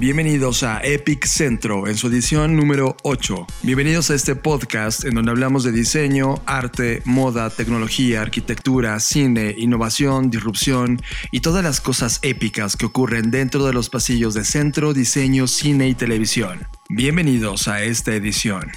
Bienvenidos a Epic Centro en su edición número 8. Bienvenidos a este podcast en donde hablamos de diseño, arte, moda, tecnología, arquitectura, cine, innovación, disrupción y todas las cosas épicas que ocurren dentro de los pasillos de centro, diseño, cine y televisión. Bienvenidos a esta edición.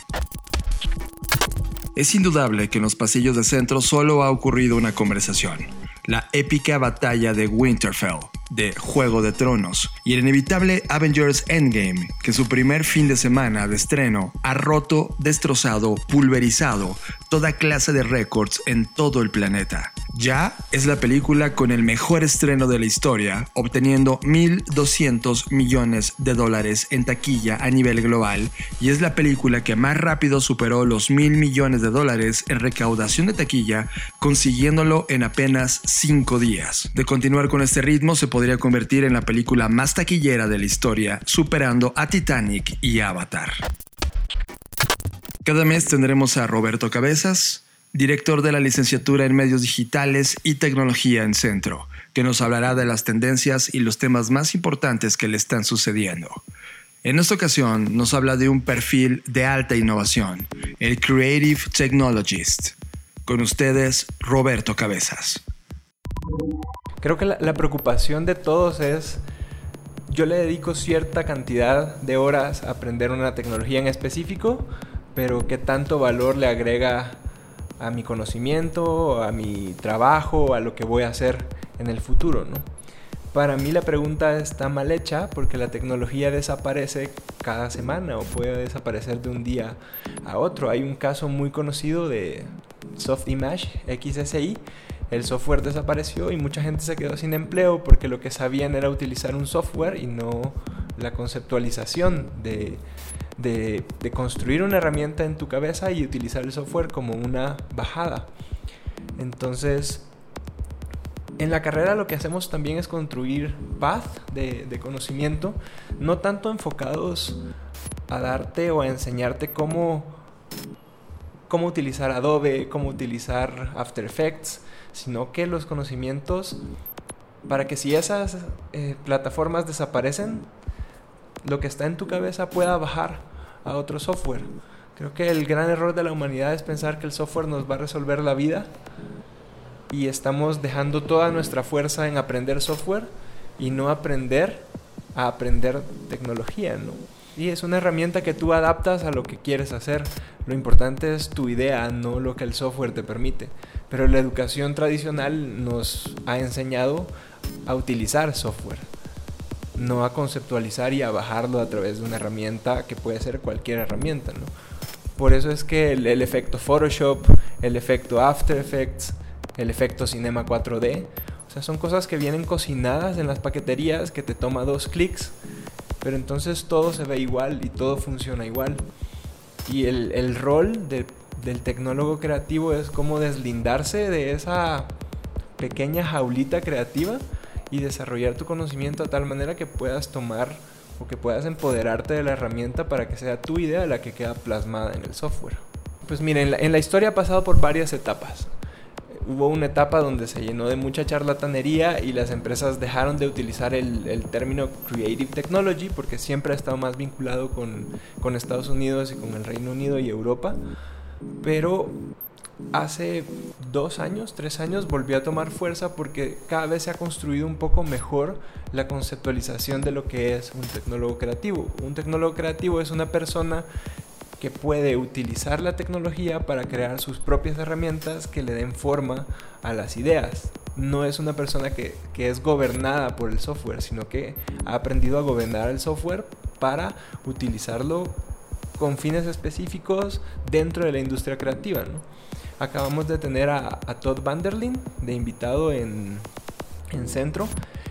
Es indudable que en los pasillos de centro solo ha ocurrido una conversación, la épica batalla de Winterfell de Juego de Tronos y el inevitable Avengers Endgame, que su primer fin de semana de estreno ha roto, destrozado, pulverizado toda clase de récords en todo el planeta. Ya es la película con el mejor estreno de la historia, obteniendo 1.200 millones de dólares en taquilla a nivel global, y es la película que más rápido superó los mil millones de dólares en recaudación de taquilla, consiguiéndolo en apenas 5 días. De continuar con este ritmo, se podría convertir en la película más taquillera de la historia, superando a Titanic y Avatar. Cada mes tendremos a Roberto Cabezas, director de la licenciatura en medios digitales y tecnología en Centro, que nos hablará de las tendencias y los temas más importantes que le están sucediendo. En esta ocasión nos habla de un perfil de alta innovación, el Creative Technologist. Con ustedes, Roberto Cabezas. Creo que la, preocupación de todos es yo le dedico cierta cantidad de horas a aprender una tecnología en específico, pero qué tanto valor le agrega a mi conocimiento, a mi trabajo, a lo que voy a hacer en el futuro, ¿no? Para mí la pregunta está mal hecha porque la tecnología desaparece cada semana o puede desaparecer de un día a otro. Hay un caso muy conocido de Soft Image XSI. El software desapareció y mucha gente se quedó sin empleo porque lo que sabían era utilizar un software y no la conceptualización de, de, construir una herramienta en tu cabeza y utilizar el software como una bajada. Entonces, en la carrera lo que hacemos también es construir path de, conocimiento, no tanto enfocados a darte o a enseñarte cómo, cómo utilizar Adobe, cómo utilizar After Effects, sino que los conocimientos para que si esas eh, plataformas desaparecen, lo que está en tu cabeza pueda bajar a otro software. Creo que el gran error de la humanidad es pensar que el software nos va a resolver la vida y estamos dejando toda nuestra fuerza en aprender software y no aprender a aprender tecnología, ¿no? Y es una herramienta que tú adaptas a lo que quieres hacer. Lo importante es tu idea, no lo que el software te permite. Pero la educación tradicional nos ha enseñado a utilizar software no a conceptualizar y a bajarlo a través de una herramienta que puede ser cualquier herramienta, ¿no? Por eso es que el, efecto Photoshop, el efecto After Effects, el efecto Cinema 4D, o sea, son cosas que vienen cocinadas en las paqueterías que te toma dos clics, pero entonces todo se ve igual y todo funciona igual. Y el, rol de, del tecnólogo creativo es como deslindarse de esa pequeña jaulita creativa y desarrollar tu conocimiento a tal manera que puedas tomar o que puedas empoderarte de la herramienta para que sea tu idea la que queda plasmada en el software. Pues miren, en la, historia ha pasado por varias etapas. Hubo una etapa donde se llenó de mucha charlatanería y las empresas dejaron de utilizar el, el término Creative Technology porque siempre ha estado más vinculado con, con Estados Unidos y con el Reino Unido y Europa. Pero hace dos años, tres años, volvió a tomar fuerza porque cada vez se ha construido un poco mejor la conceptualización de lo que es un tecnólogo creativo. Un tecnólogo creativo es una persona que puede utilizar la tecnología para crear sus propias herramientas que le den forma a las ideas. No es una persona que, que es gobernada por el software, sino que ha aprendido a gobernar el software para utilizarlo con fines específicos dentro de la industria creativa. Acabamos de tener a, Todd Vanderlin de invitado en, en Centro.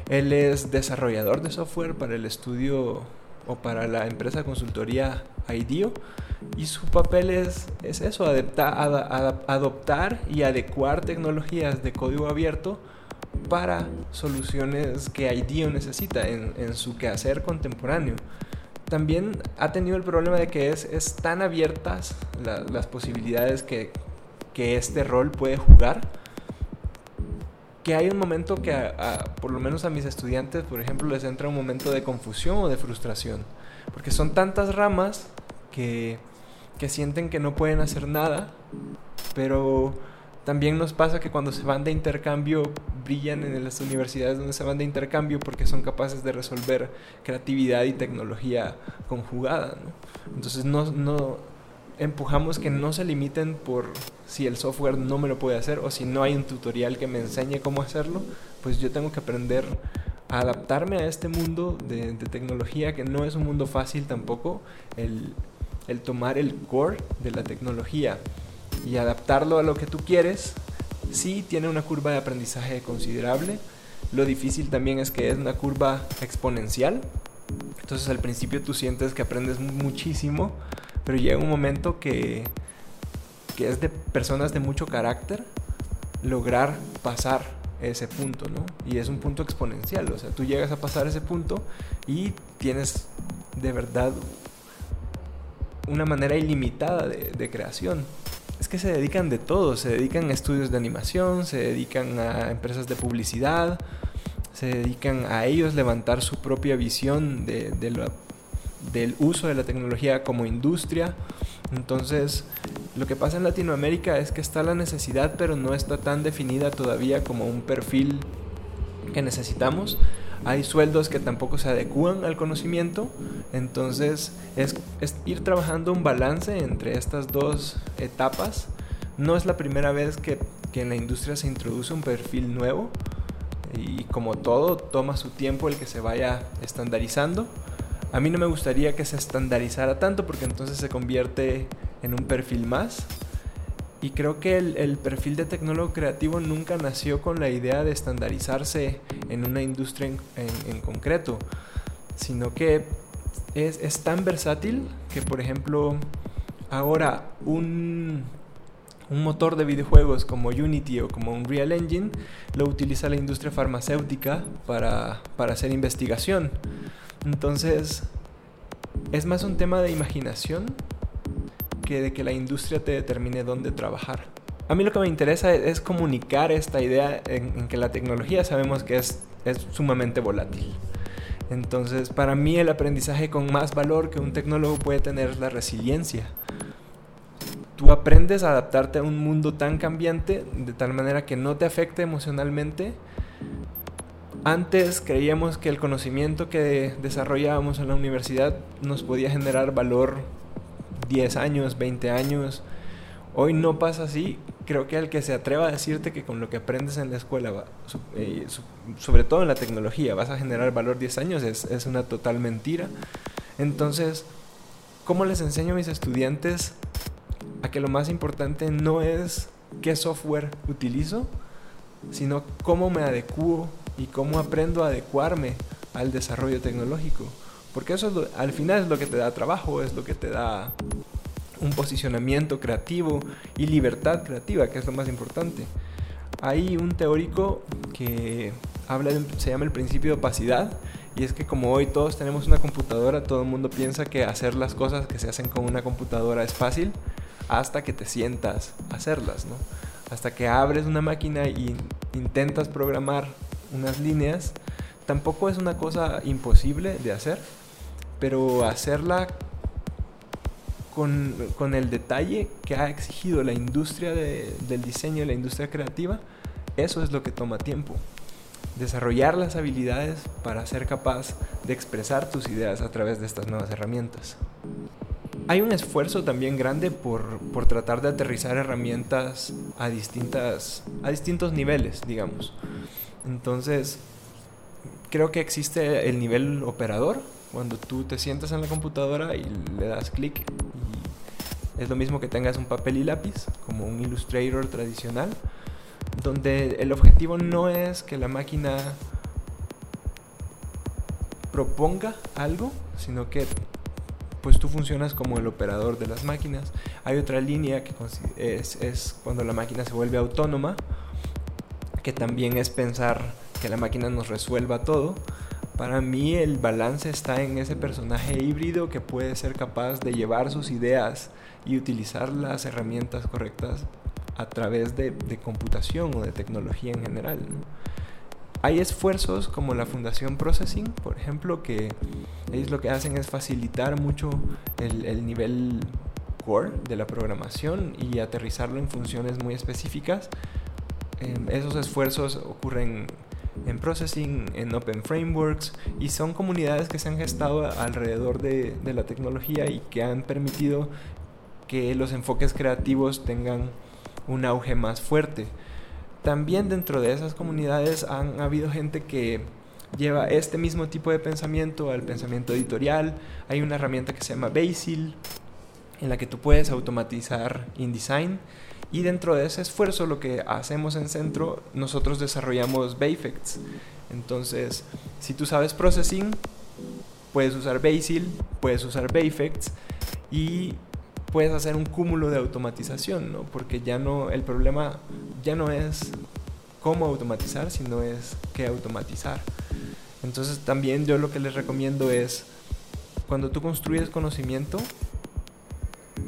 Él es desarrollador de software para el estudio o para la empresa consultoría IDEO y su papel es, es eso, adaptar, adoptar y adecuar tecnologías de código abierto para soluciones que IDEO necesita en, en su quehacer contemporáneo. También ha tenido el problema de que es, es tan abiertas las posibilidades que, que este rol puede jugar que hay un momento que por lo menos a mis estudiantes, por ejemplo, les entra un momento de confusión o de frustración, porque son tantas ramas que, que sienten que no pueden hacer nada, pero también nos pasa que cuando se van de intercambio brillan en las universidades donde se van de intercambio porque son capaces de resolver creatividad y tecnología conjugada. Entonces no, no empujamos que no se limiten por si el software no me lo puede hacer o si no hay un tutorial que me enseñe cómo hacerlo, pues yo tengo que aprender a adaptarme a este mundo de, tecnología que no es un mundo fácil tampoco, el, el tomar el core de la tecnología y adaptarlo a lo que tú quieres, sí tiene una curva de aprendizaje considerable. Lo difícil también es que es una curva exponencial. Entonces al principio tú sientes que aprendes muchísimo, pero llega un momento que, que es de personas de mucho carácter lograr pasar ese punto, ¿no? Y es un punto exponencial, o sea, tú llegas a pasar ese punto y tienes de verdad una manera ilimitada de, de creación es que se dedican de todo, se dedican a estudios de animación, se dedican a empresas de publicidad, se dedican a ellos levantar su propia visión de, del uso de la tecnología como industria. Entonces, lo que pasa en Latinoamérica es que está la necesidad, pero no está tan definida todavía como un perfil que necesitamos hay sueldos que tampoco se adecúan al conocimiento, entonces es, ir trabajando un balance entre estas dos etapas. No es la primera vez que, que en la industria se introduce un perfil nuevo y como todo toma su tiempo el que se vaya estandarizando. A mí no me gustaría que se estandarizara tanto porque entonces se convierte en un perfil más y creo que el, perfil de tecnólogo creativo nunca nació con la idea de estandarizarse en una industria en, concreto, sino que es, es, tan versátil que, por ejemplo, ahora un, un motor de videojuegos como Unity o como Unreal Engine lo utiliza la industria farmacéutica para, para hacer investigación. Entonces, es más un tema de imaginación de que la industria te determine dónde trabajar. A mí lo que me interesa es, comunicar esta idea en, que la tecnología sabemos que es, es sumamente volátil. Entonces, para mí el aprendizaje con más valor que un tecnólogo puede tener es la resiliencia. Tú aprendes a adaptarte a un mundo tan cambiante de tal manera que no te afecte emocionalmente. Antes creíamos que el conocimiento que desarrollábamos en la universidad nos podía generar valor 10 años, 20 años. Hoy no pasa así. Creo que al que se atreva a decirte que con lo que aprendes en la escuela, eh, sobre todo en la tecnología, vas a generar valor 10 años, es, es una total mentira. Entonces, ¿cómo les enseño a mis estudiantes a que lo más importante no es qué software utilizo, sino cómo me adecuo y cómo aprendo a adecuarme al desarrollo tecnológico? Porque eso al final es lo que te da trabajo, es lo que te da un posicionamiento creativo y libertad creativa, que es lo más importante. Hay un teórico que habla se llama el principio de opacidad y es que como hoy todos tenemos una computadora, todo el mundo piensa que hacer las cosas que se hacen con una computadora es fácil hasta que te sientas a hacerlas, ¿no? Hasta que abres una máquina y intentas programar unas líneas, tampoco es una cosa imposible de hacer, pero hacerla con, el detalle que ha exigido la industria del diseño, la industria creativa, eso es lo que toma tiempo. Desarrollar las habilidades para ser capaz de expresar tus ideas a través de estas nuevas herramientas. Hay un esfuerzo también grande por, por tratar de aterrizar herramientas a, distintas, a distintos niveles, digamos. Entonces, creo que existe el nivel operador, cuando tú te sientas en la computadora y le das clic es lo mismo que tengas un papel y lápiz, como un Illustrator tradicional, donde el objetivo no es que la máquina proponga algo, sino que pues tú funcionas como el operador de las máquinas. Hay otra línea que es, es cuando la máquina se vuelve autónoma, que también es pensar que la máquina nos resuelva todo. Para mí el balance está en ese personaje híbrido que puede ser capaz de llevar sus ideas y utilizar las herramientas correctas a través de, computación o de tecnología en general. Hay esfuerzos como la Fundación Processing, por ejemplo, que ellos lo que hacen es facilitar mucho el, el nivel core de la programación y aterrizarlo en funciones muy específicas. Em, esos esfuerzos ocurren en Processing, en Open Frameworks y son comunidades que se han gestado alrededor de, de la tecnología y que han permitido que los enfoques creativos tengan un auge más fuerte. También dentro de esas comunidades han habido gente que lleva este mismo tipo de pensamiento al pensamiento editorial. Hay una herramienta que se llama Basil, en la que tú puedes automatizar InDesign. Y dentro de ese esfuerzo, lo que hacemos en Centro, nosotros desarrollamos Bayfects. Entonces, si tú sabes processing, puedes usar Basil, puedes usar Bayfects y puedes hacer un cúmulo de automatización, ¿no? Porque ya no, el problema ya no es cómo automatizar, sino es qué automatizar. Entonces también yo lo que les recomiendo es, cuando tú construyes conocimiento,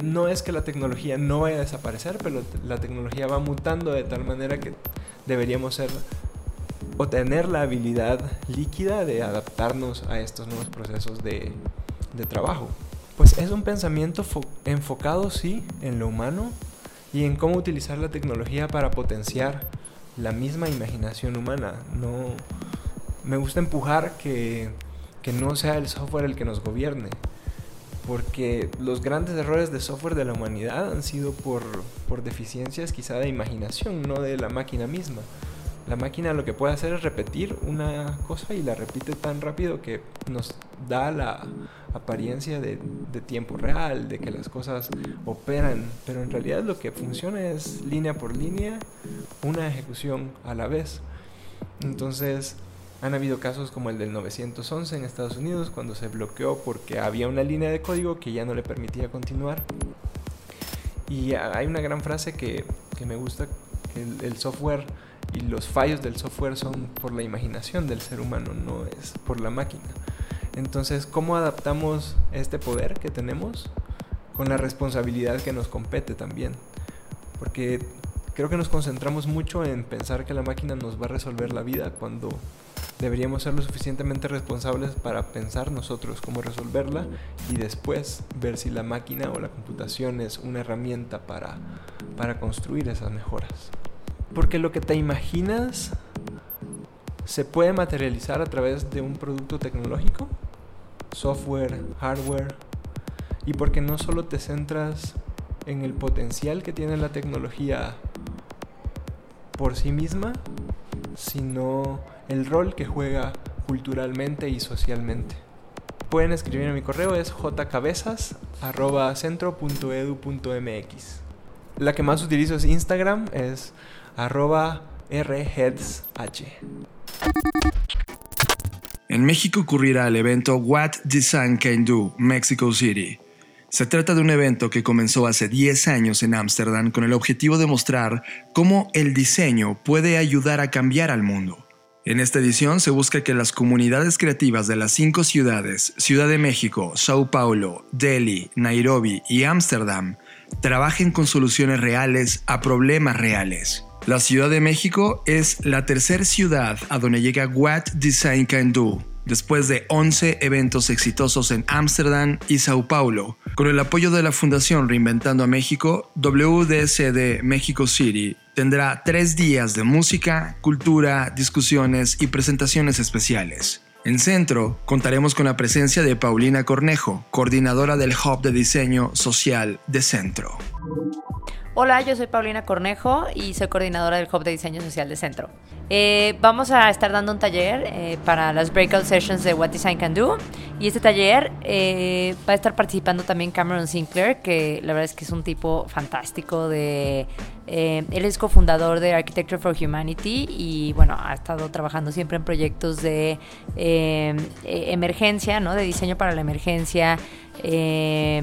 no es que la tecnología no vaya a desaparecer, pero la tecnología va mutando de tal manera que deberíamos ser o tener la habilidad líquida de adaptarnos a estos nuevos procesos de, trabajo. Pues es un pensamiento enfocado, sí, en lo humano y en cómo utilizar la tecnología para potenciar la misma imaginación humana. No, me gusta empujar que, que no sea el software el que nos gobierne, porque los grandes errores de software de la humanidad han sido por, por deficiencias quizá de imaginación, no de la máquina misma. La máquina lo que puede hacer es repetir una cosa y la repite tan rápido que nos da la apariencia de, tiempo real, de que las cosas operan, pero en realidad lo que funciona es línea por línea, una ejecución a la vez. Entonces, han habido casos como el del 911 en Estados Unidos, cuando se bloqueó porque había una línea de código que ya no le permitía continuar. Y hay una gran frase que, me gusta, el, el software y los fallos del software son por la imaginación del ser humano, no es por la máquina. Entonces, ¿cómo adaptamos este poder que tenemos con la responsabilidad que nos compete también? Porque creo que nos concentramos mucho en pensar que la máquina nos va a resolver la vida cuando deberíamos ser lo suficientemente responsables para pensar nosotros cómo resolverla y después ver si la máquina o la computación es una herramienta para, para construir esas mejoras. Porque lo que te imaginas se puede materializar a través de un producto tecnológico, software, hardware, y porque no solo te centras en el potencial que tiene la tecnología por sí misma, sino el rol que juega culturalmente y socialmente. Pueden escribir en mi correo es jcabezas.centro.edu.mx. La que más utilizo es Instagram, es arroba rheadsh. En México ocurrirá el evento What Design Can Do, Mexico City. Se trata de un evento que comenzó hace 10 años en Ámsterdam con el objetivo de mostrar cómo el diseño puede ayudar a cambiar al mundo. En esta edición se busca que las comunidades creativas de las cinco ciudades, Ciudad de México, Sao Paulo, Delhi, Nairobi y Ámsterdam, trabajen con soluciones reales a problemas reales. La Ciudad de México es la tercera ciudad a donde llega What Design Can Do, después de 11 eventos exitosos en Ámsterdam y Sao Paulo. Con el apoyo de la Fundación Reinventando a México, WDCD México City tendrá tres días de música, cultura, discusiones y presentaciones especiales. En Centro contaremos con la presencia de Paulina Cornejo, coordinadora del Hub de Diseño Social de Centro. Hola, yo soy Paulina Cornejo y soy coordinadora del Hub de Diseño Social de Centro. Eh, vamos a estar dando un taller eh, para las breakout sessions de What Design Can Do. Y este taller eh, va a estar participando también Cameron Sinclair, que la verdad es que es un tipo fantástico de... él es cofundador de Architecture for Humanity y bueno, ha estado trabajando siempre en proyectos de emergencia, ¿no? De diseño para la emergencia, eh,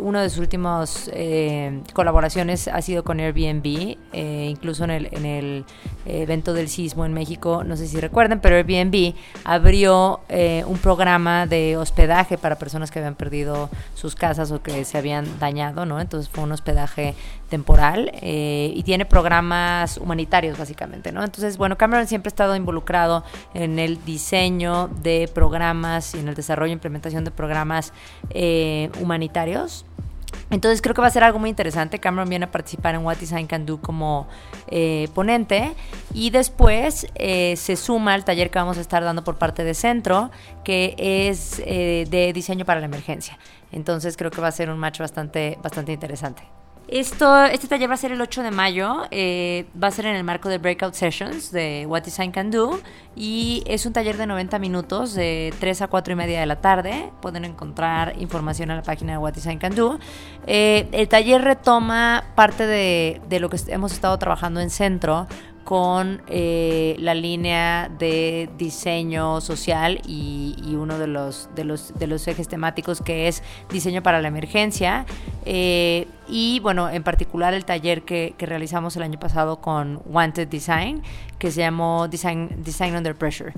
uno de sus últimos eh, colaboraciones ha sido con Airbnb, eh, incluso en el, en el evento del sismo en México, no sé si recuerden, pero Airbnb abrió un programa de hospedaje para personas que habían perdido sus casas o que se habían dañado, ¿no? Entonces fue un hospedaje temporal y tiene programas humanitarios básicamente, ¿no? Entonces, bueno, Cameron siempre ha estado involucrado en el diseño de programas y en el desarrollo e implementación de programas humanitarios entonces creo que va a ser algo muy interesante. Cameron viene a participar en What Design Can Do como eh, ponente y después eh, se suma al taller que vamos a estar dando por parte de Centro, que es eh, de diseño para la emergencia. Entonces creo que va a ser un match bastante, bastante interesante. Esto, este taller va a ser el 8 de mayo, eh, va a ser en el marco de Breakout Sessions de What Design Can Do y es un taller de 90 minutos de 3 a 4 y media de la tarde. Pueden encontrar información en la página de What Design Can Do. Eh, el taller retoma parte de, de lo que hemos estado trabajando en centro con eh, la línea de diseño social y, uno de los, de, los, ejes temáticos que es diseño para la emergencia. Eh, y bueno, en particular el taller que, que, realizamos el año pasado con Wanted Design, que se llamó Design, Design Under Pressure.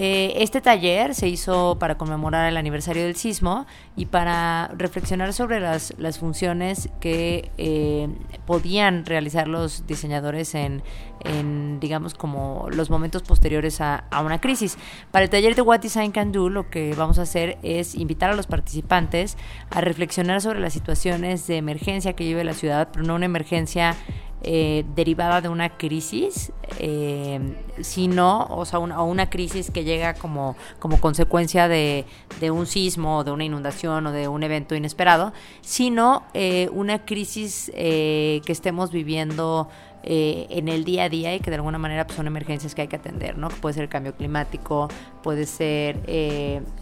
Eh, este taller se hizo para conmemorar el aniversario del sismo y para reflexionar sobre las, funciones que eh, podían realizar los diseñadores en, digamos, como los momentos posteriores a, a, una crisis. Para el taller de What Design Can Do, lo que vamos a hacer es invitar a los participantes a reflexionar sobre las situaciones de emergencia que vive la ciudad, pero no una emergencia eh, derivada de una crisis, eh, sino, o sea, una crisis que llega como, como consecuencia de, un sismo, o de una inundación o de un evento inesperado, sino eh, una crisis que estemos viviendo en el día a día y que de alguna manera pues, son emergencias que hay que atender, ¿no? Puede ser el cambio climático, puede ser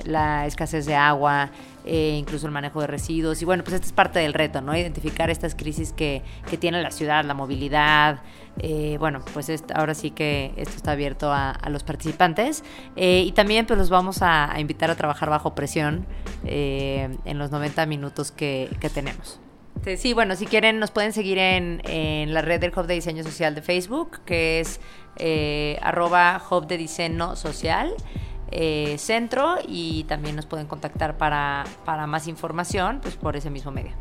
la escasez de agua, eh, incluso el manejo de residuos. Y bueno, pues esta es parte del reto, ¿no? Identificar estas crisis que, que tiene la ciudad, la movilidad. Eh, bueno, pues ahora sí que esto está abierto a, los participantes. Eh, y también pues los vamos a, invitar a trabajar bajo presión en los 90 minutos que tenemos. Sí, bueno, si quieren nos pueden seguir en, en, la red del Hub de Diseño Social de Facebook, que es arroba Hub de Diseño Social. Eh, centro y también nos pueden contactar para, para más información pues por ese mismo medio.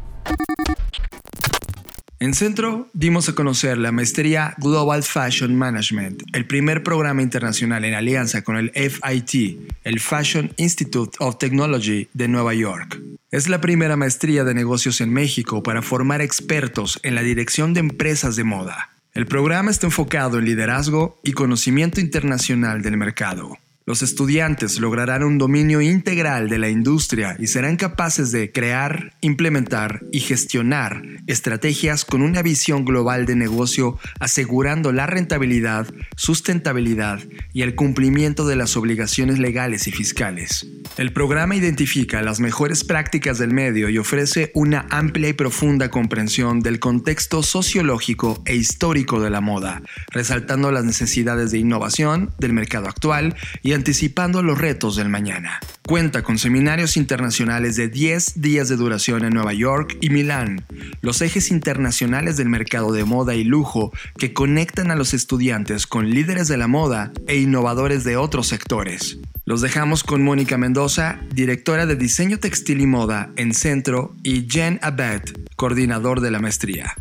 En Centro dimos a conocer la maestría Global Fashion Management, el primer programa internacional en alianza con el FIT, el Fashion Institute of Technology de Nueva York. Es la primera maestría de negocios en México para formar expertos en la dirección de empresas de moda. El programa está enfocado en liderazgo y conocimiento internacional del mercado. Los estudiantes lograrán un dominio integral de la industria y serán capaces de crear, implementar y gestionar estrategias con una visión global de negocio asegurando la rentabilidad, sustentabilidad y el cumplimiento de las obligaciones legales y fiscales. El programa identifica las mejores prácticas del medio y ofrece una amplia y profunda comprensión del contexto sociológico e histórico de la moda, resaltando las necesidades de innovación del mercado actual y anticipando los retos del mañana. Cuenta con seminarios internacionales de 10 días de duración en Nueva York y Milán, los ejes internacionales del mercado de moda y lujo que conectan a los estudiantes con líderes de la moda e innovadores de otros sectores. Los dejamos con Mónica Mendoza, directora de diseño textil y moda en Centro, y Jen Abed, coordinador de la maestría.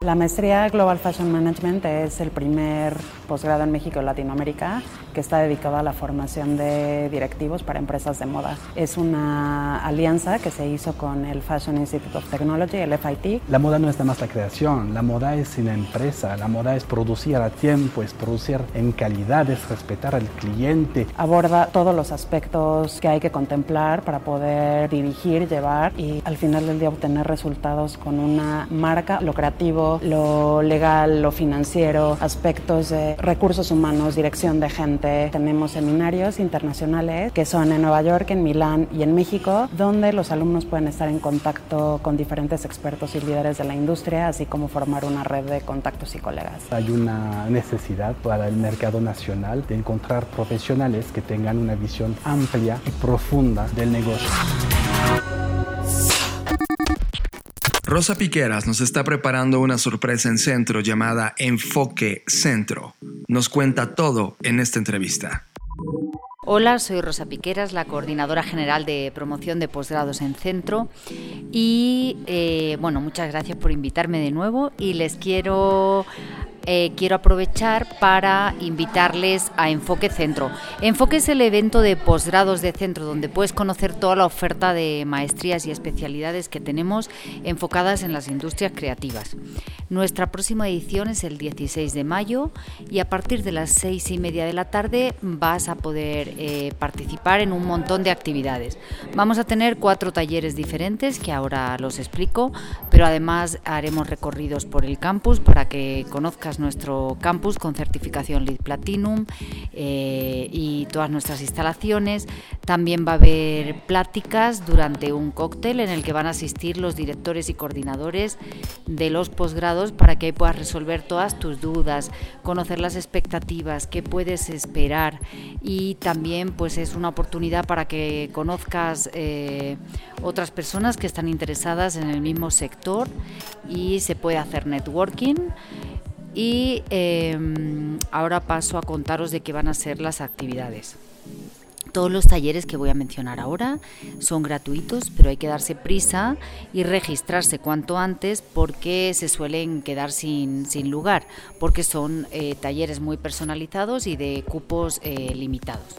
La maestría Global Fashion Management es el primer posgrado en México y Latinoamérica que está dedicado a la formación de directivos para empresas de moda. Es una alianza que se hizo con el Fashion Institute of Technology, el FIT. La moda no es nada más la creación, la moda es una empresa, la moda es producir a tiempo, es producir en calidad, es respetar al cliente. Aborda todos los aspectos que hay que contemplar para poder dirigir, llevar y al final del día obtener resultados con una marca, lo creativo, lo legal, lo financiero, aspectos de recursos humanos, dirección de gente. Tenemos seminarios internacionales que son en Nueva York, en Milán y en México, donde los alumnos pueden estar en contacto con diferentes expertos y líderes de la industria, así como formar una red de contactos y colegas. Hay una necesidad para el mercado nacional de encontrar profesionales que tengan una visión amplia y profunda del negocio. Rosa Piqueras nos está preparando una sorpresa en centro llamada Enfoque Centro. Nos cuenta todo en esta entrevista. Hola, soy Rosa Piqueras, la coordinadora general de promoción de posgrados en Centro. Y eh, bueno, muchas gracias por invitarme de nuevo y les quiero eh, quiero aprovechar para invitarles a Enfoque Centro. Enfoque es el evento de posgrados de centro donde puedes conocer toda la oferta de maestrías y especialidades que tenemos enfocadas en las industrias creativas. Nuestra próxima edición es el 16 de mayo y a partir de las seis y media de la tarde vas a poder eh, participar en un montón de actividades. Vamos a tener cuatro talleres diferentes que ahora los explico, pero además haremos recorridos por el campus para que conozcas nuestro campus con certificación LEED Platinum eh, y todas nuestras instalaciones. También va a haber pláticas durante un cóctel en el que van a asistir los directores y coordinadores de los posgrados para que puedas resolver todas tus dudas, conocer las expectativas, qué puedes esperar y también pues es una oportunidad para que conozcas eh, otras personas que están interesadas en el mismo sector y se puede hacer networking. Y em, ahora paso a contaros de qué van a ser las actividades. Todos los talleres que voy a mencionar ahora son gratuitos, pero hay que darse prisa y registrarse cuanto antes porque se suelen quedar sin, lugar, porque son eh, talleres muy personalizados y de cupos eh, limitados.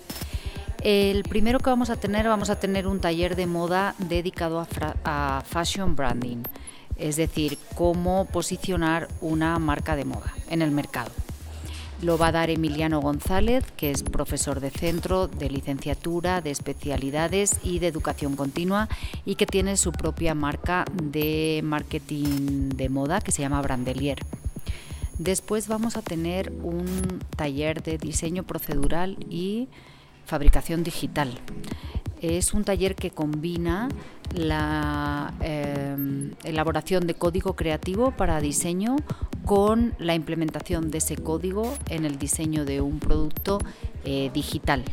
El primero que vamos a tener, vamos a tener un taller de moda dedicado a fashion branding es decir, cómo posicionar una marca de moda en el mercado. Lo va a dar Emiliano González, que es profesor de centro, de licenciatura, de especialidades y de educación continua y que tiene su propia marca de marketing de moda que se llama Brandelier. Después vamos a tener un taller de diseño procedural y fabricación digital. Es un taller que combina la em, elaboración de código creativo para diseño con la implementación de ese código en el diseño de un producto eh, digital.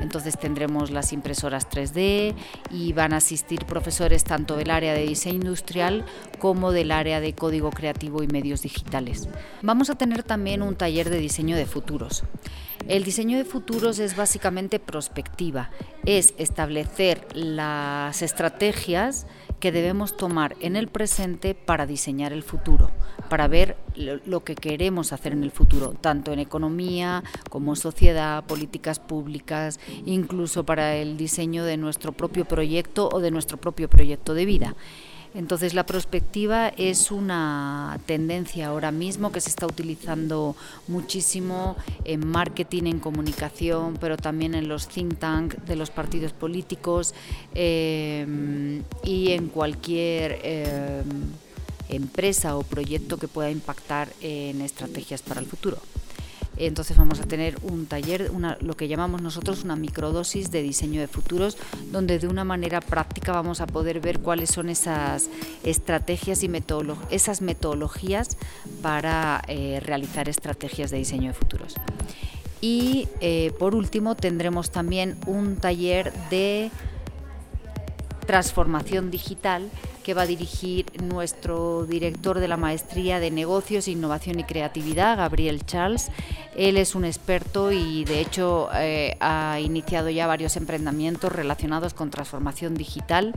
Entonces tendremos las impresoras 3D y van a asistir profesores tanto del área de diseño industrial como del área de código creativo y medios digitales. Vamos a tener también un taller de diseño de futuros. El diseño de futuros es básicamente prospectiva, es establecer las estrategias que debemos tomar en el presente para diseñar el futuro, para ver lo que queremos hacer en el futuro, tanto en economía como sociedad, políticas públicas, incluso para el diseño de nuestro propio proyecto o de nuestro propio proyecto de vida. Entonces la prospectiva es una tendencia ahora mismo que se está utilizando muchísimo en marketing, en comunicación, pero también en los think tanks de los partidos políticos eh, y en cualquier eh, empresa o proyecto que pueda impactar en estrategias para el futuro. Entonces vamos a tener un taller, lo que llamamos nosotros una microdosis de diseño de futuros, donde de una manera práctica vamos a poder ver cuáles son esas estrategias y esas metodologías para eh, realizar estrategias de diseño de futuros. Y eh, por último tendremos también un taller de transformación digital que va a dirigir nuestro director de la Maestría de Negocios, Innovación y Creatividad, Gabriel Charles. Él es un experto y de hecho eh, ha iniciado ya varios emprendimientos relacionados con transformación digital,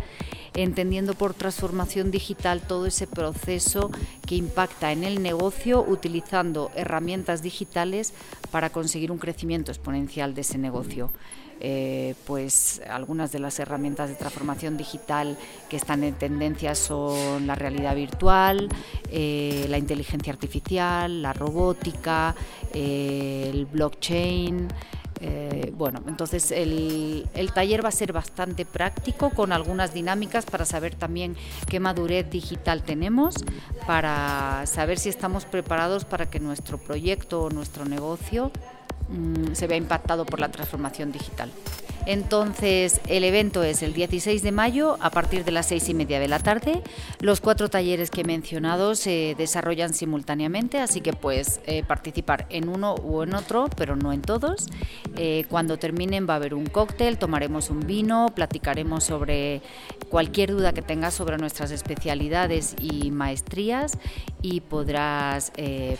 entendiendo por transformación digital todo ese proceso que impacta en el negocio utilizando herramientas digitales para conseguir un crecimiento exponencial de ese negocio. Eh, pues algunas de las herramientas de transformación digital que están en tendencia son la realidad virtual, eh, la inteligencia artificial, la robótica, eh, el blockchain. bueno, entonces el, el, taller va a ser bastante práctico con algunas dinámicas para saber también qué madurez digital tenemos, para saber si estamos preparados para que nuestro proyecto o nuestro negocio Mm, se vea impactado por la transformación digital. Entonces, el evento es el 16 de mayo a partir de las seis y media de la tarde. Los cuatro talleres que he mencionado se desarrollan simultáneamente, así que puedes eh, participar en uno u en otro, pero no en todos. Eh, cuando terminen va a haber un cóctel, tomaremos un vino, platicaremos sobre cualquier duda que tengas sobre nuestras especialidades y maestrías y podrás eh,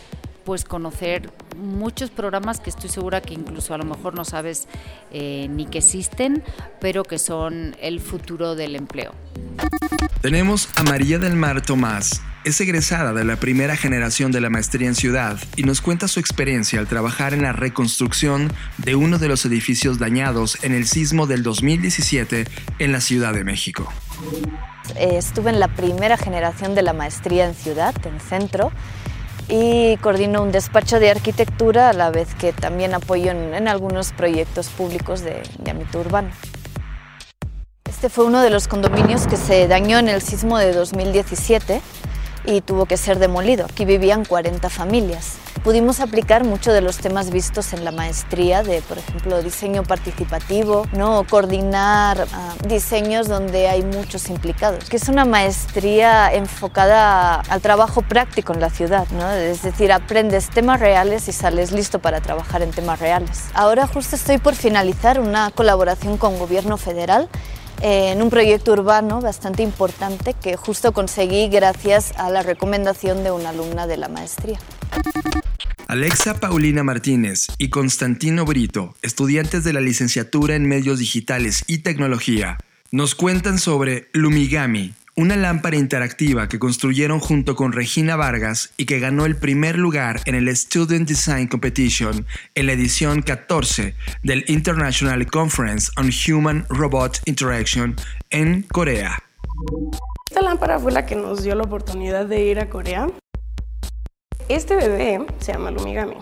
pues conocer muchos programas que estoy segura que incluso a lo mejor no sabes eh, ni que existen, pero que son el futuro del empleo. Tenemos a María del Mar Tomás. Es egresada de la primera generación de la maestría en ciudad y nos cuenta su experiencia al trabajar en la reconstrucción de uno de los edificios dañados en el sismo del 2017 en la Ciudad de México. Eh, estuve en la primera generación de la maestría en ciudad, en centro, y coordino un despacho de arquitectura a la vez que también apoyo en, algunos proyectos públicos de, de ámbito urbano. Este fue uno de los condominios que se dañó en el sismo de 2017 y tuvo que ser demolido. Aquí vivían 40 familias. Pudimos aplicar muchos de los temas vistos en la maestría de, por ejemplo, diseño participativo, ¿no? coordinar ah, diseños donde hay muchos implicados, que es una maestría enfocada al trabajo práctico en la ciudad, ¿no? es decir, aprendes temas reales y sales listo para trabajar en temas reales. Ahora justo estoy por finalizar una colaboración con Gobierno Federal en un proyecto urbano bastante importante que justo conseguí gracias a la recomendación de una alumna de la maestría. Alexa Paulina Martínez y Constantino Brito, estudiantes de la licenciatura en Medios Digitales y Tecnología, nos cuentan sobre Lumigami, una lámpara interactiva que construyeron junto con Regina Vargas y que ganó el primer lugar en el Student Design Competition en la edición 14 del International Conference on Human Robot Interaction en Corea. Esta lámpara fue la que nos dio la oportunidad de ir a Corea. Este bebé se llama Lumigami.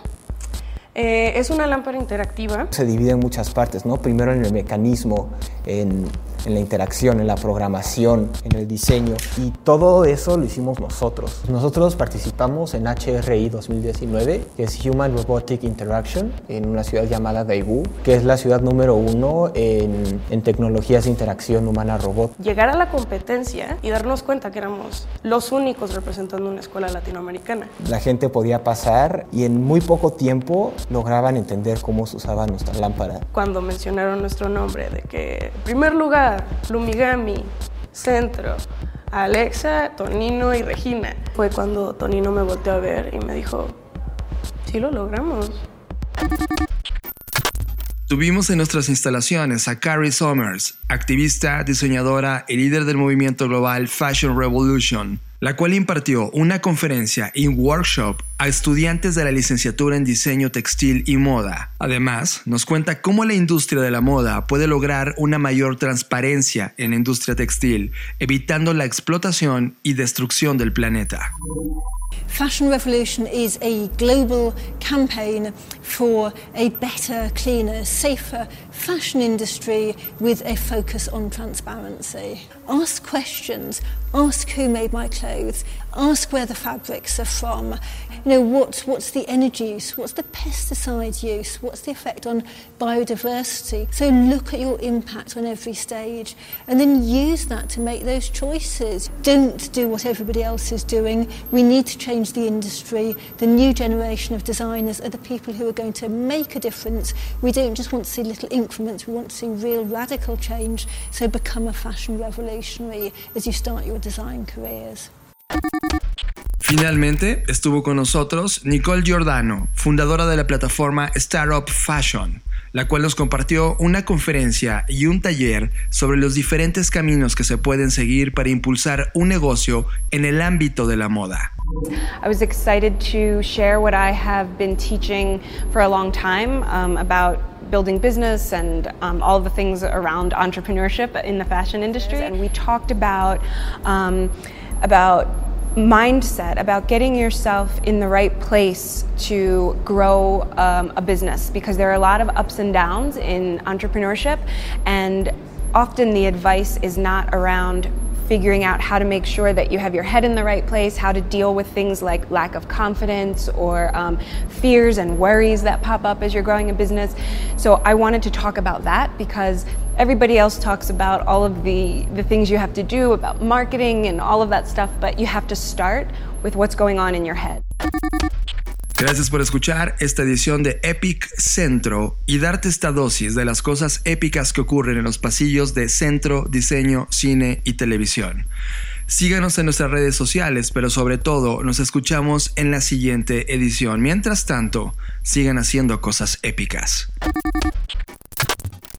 Eh, es una lámpara interactiva. Se divide en muchas partes, ¿no? Primero en el mecanismo, en en la interacción, en la programación, en el diseño. Y todo eso lo hicimos nosotros. Nosotros participamos en HRI 2019, que es Human Robotic Interaction, en una ciudad llamada Daegu, que es la ciudad número uno en, en tecnologías de interacción humana-robot. Llegar a la competencia y darnos cuenta que éramos los únicos representando una escuela latinoamericana. La gente podía pasar y en muy poco tiempo lograban entender cómo se usaba nuestra lámpara. Cuando mencionaron nuestro nombre, de que en primer lugar Lumigami, Centro, Alexa, Tonino y Regina. Fue cuando Tonino me volteó a ver y me dijo, sí lo logramos. Tuvimos en nuestras instalaciones a Carrie Summers, activista, diseñadora y líder del movimiento global Fashion Revolution, la cual impartió una conferencia y workshop a estudiantes de la licenciatura en diseño textil y moda. Además, nos cuenta cómo la industria de la moda puede lograr una mayor transparencia en la industria textil, evitando la explotación y destrucción del planeta. Fashion Revolution is a global campaign for a better, cleaner, safer fashion industry with a focus on transparency. Ask questions, ask who made my clothes, ask where the fabrics are from, you know, what, what's the energy use, what's the pesticide use, what's the effect on biodiversity. So look at your impact on every stage and then use that to make those choices. Don't do what everybody else is doing. We need to change the industry. The new generation of designers are the people who are going to make a difference. We don't just want to see little increments, we want to see real radical change. So become a fashion revolutionary as you start your design careers. Finalmente estuvo con nosotros Nicole Giordano, fundadora de la plataforma Startup Fashion, la cual nos compartió una conferencia y un taller sobre los diferentes caminos que se pueden seguir para impulsar un negocio en el ámbito de la moda. I was excited to share what I have been teaching for a long time um, about building business and um, all the things around entrepreneurship in the fashion industry. And we talked about um, about mindset about getting yourself in the right place to grow um, a business because there are a lot of ups and downs in entrepreneurship and often the advice is not around figuring out how to make sure that you have your head in the right place, how to deal with things like lack of confidence or um, fears and worries that pop up as you're growing a business. So I wanted to talk about that because everybody else talks about all of the, things you have to do about marketing and all of that stuff, but you have to start with what's going on in your head. Gracias por escuchar esta edición de Epic Centro y darte esta dosis de las cosas épicas que ocurren en los pasillos de Centro, Diseño, Cine y Televisión. Síganos en nuestras redes sociales, pero sobre todo nos escuchamos en la siguiente edición. Mientras tanto, sigan haciendo cosas épicas.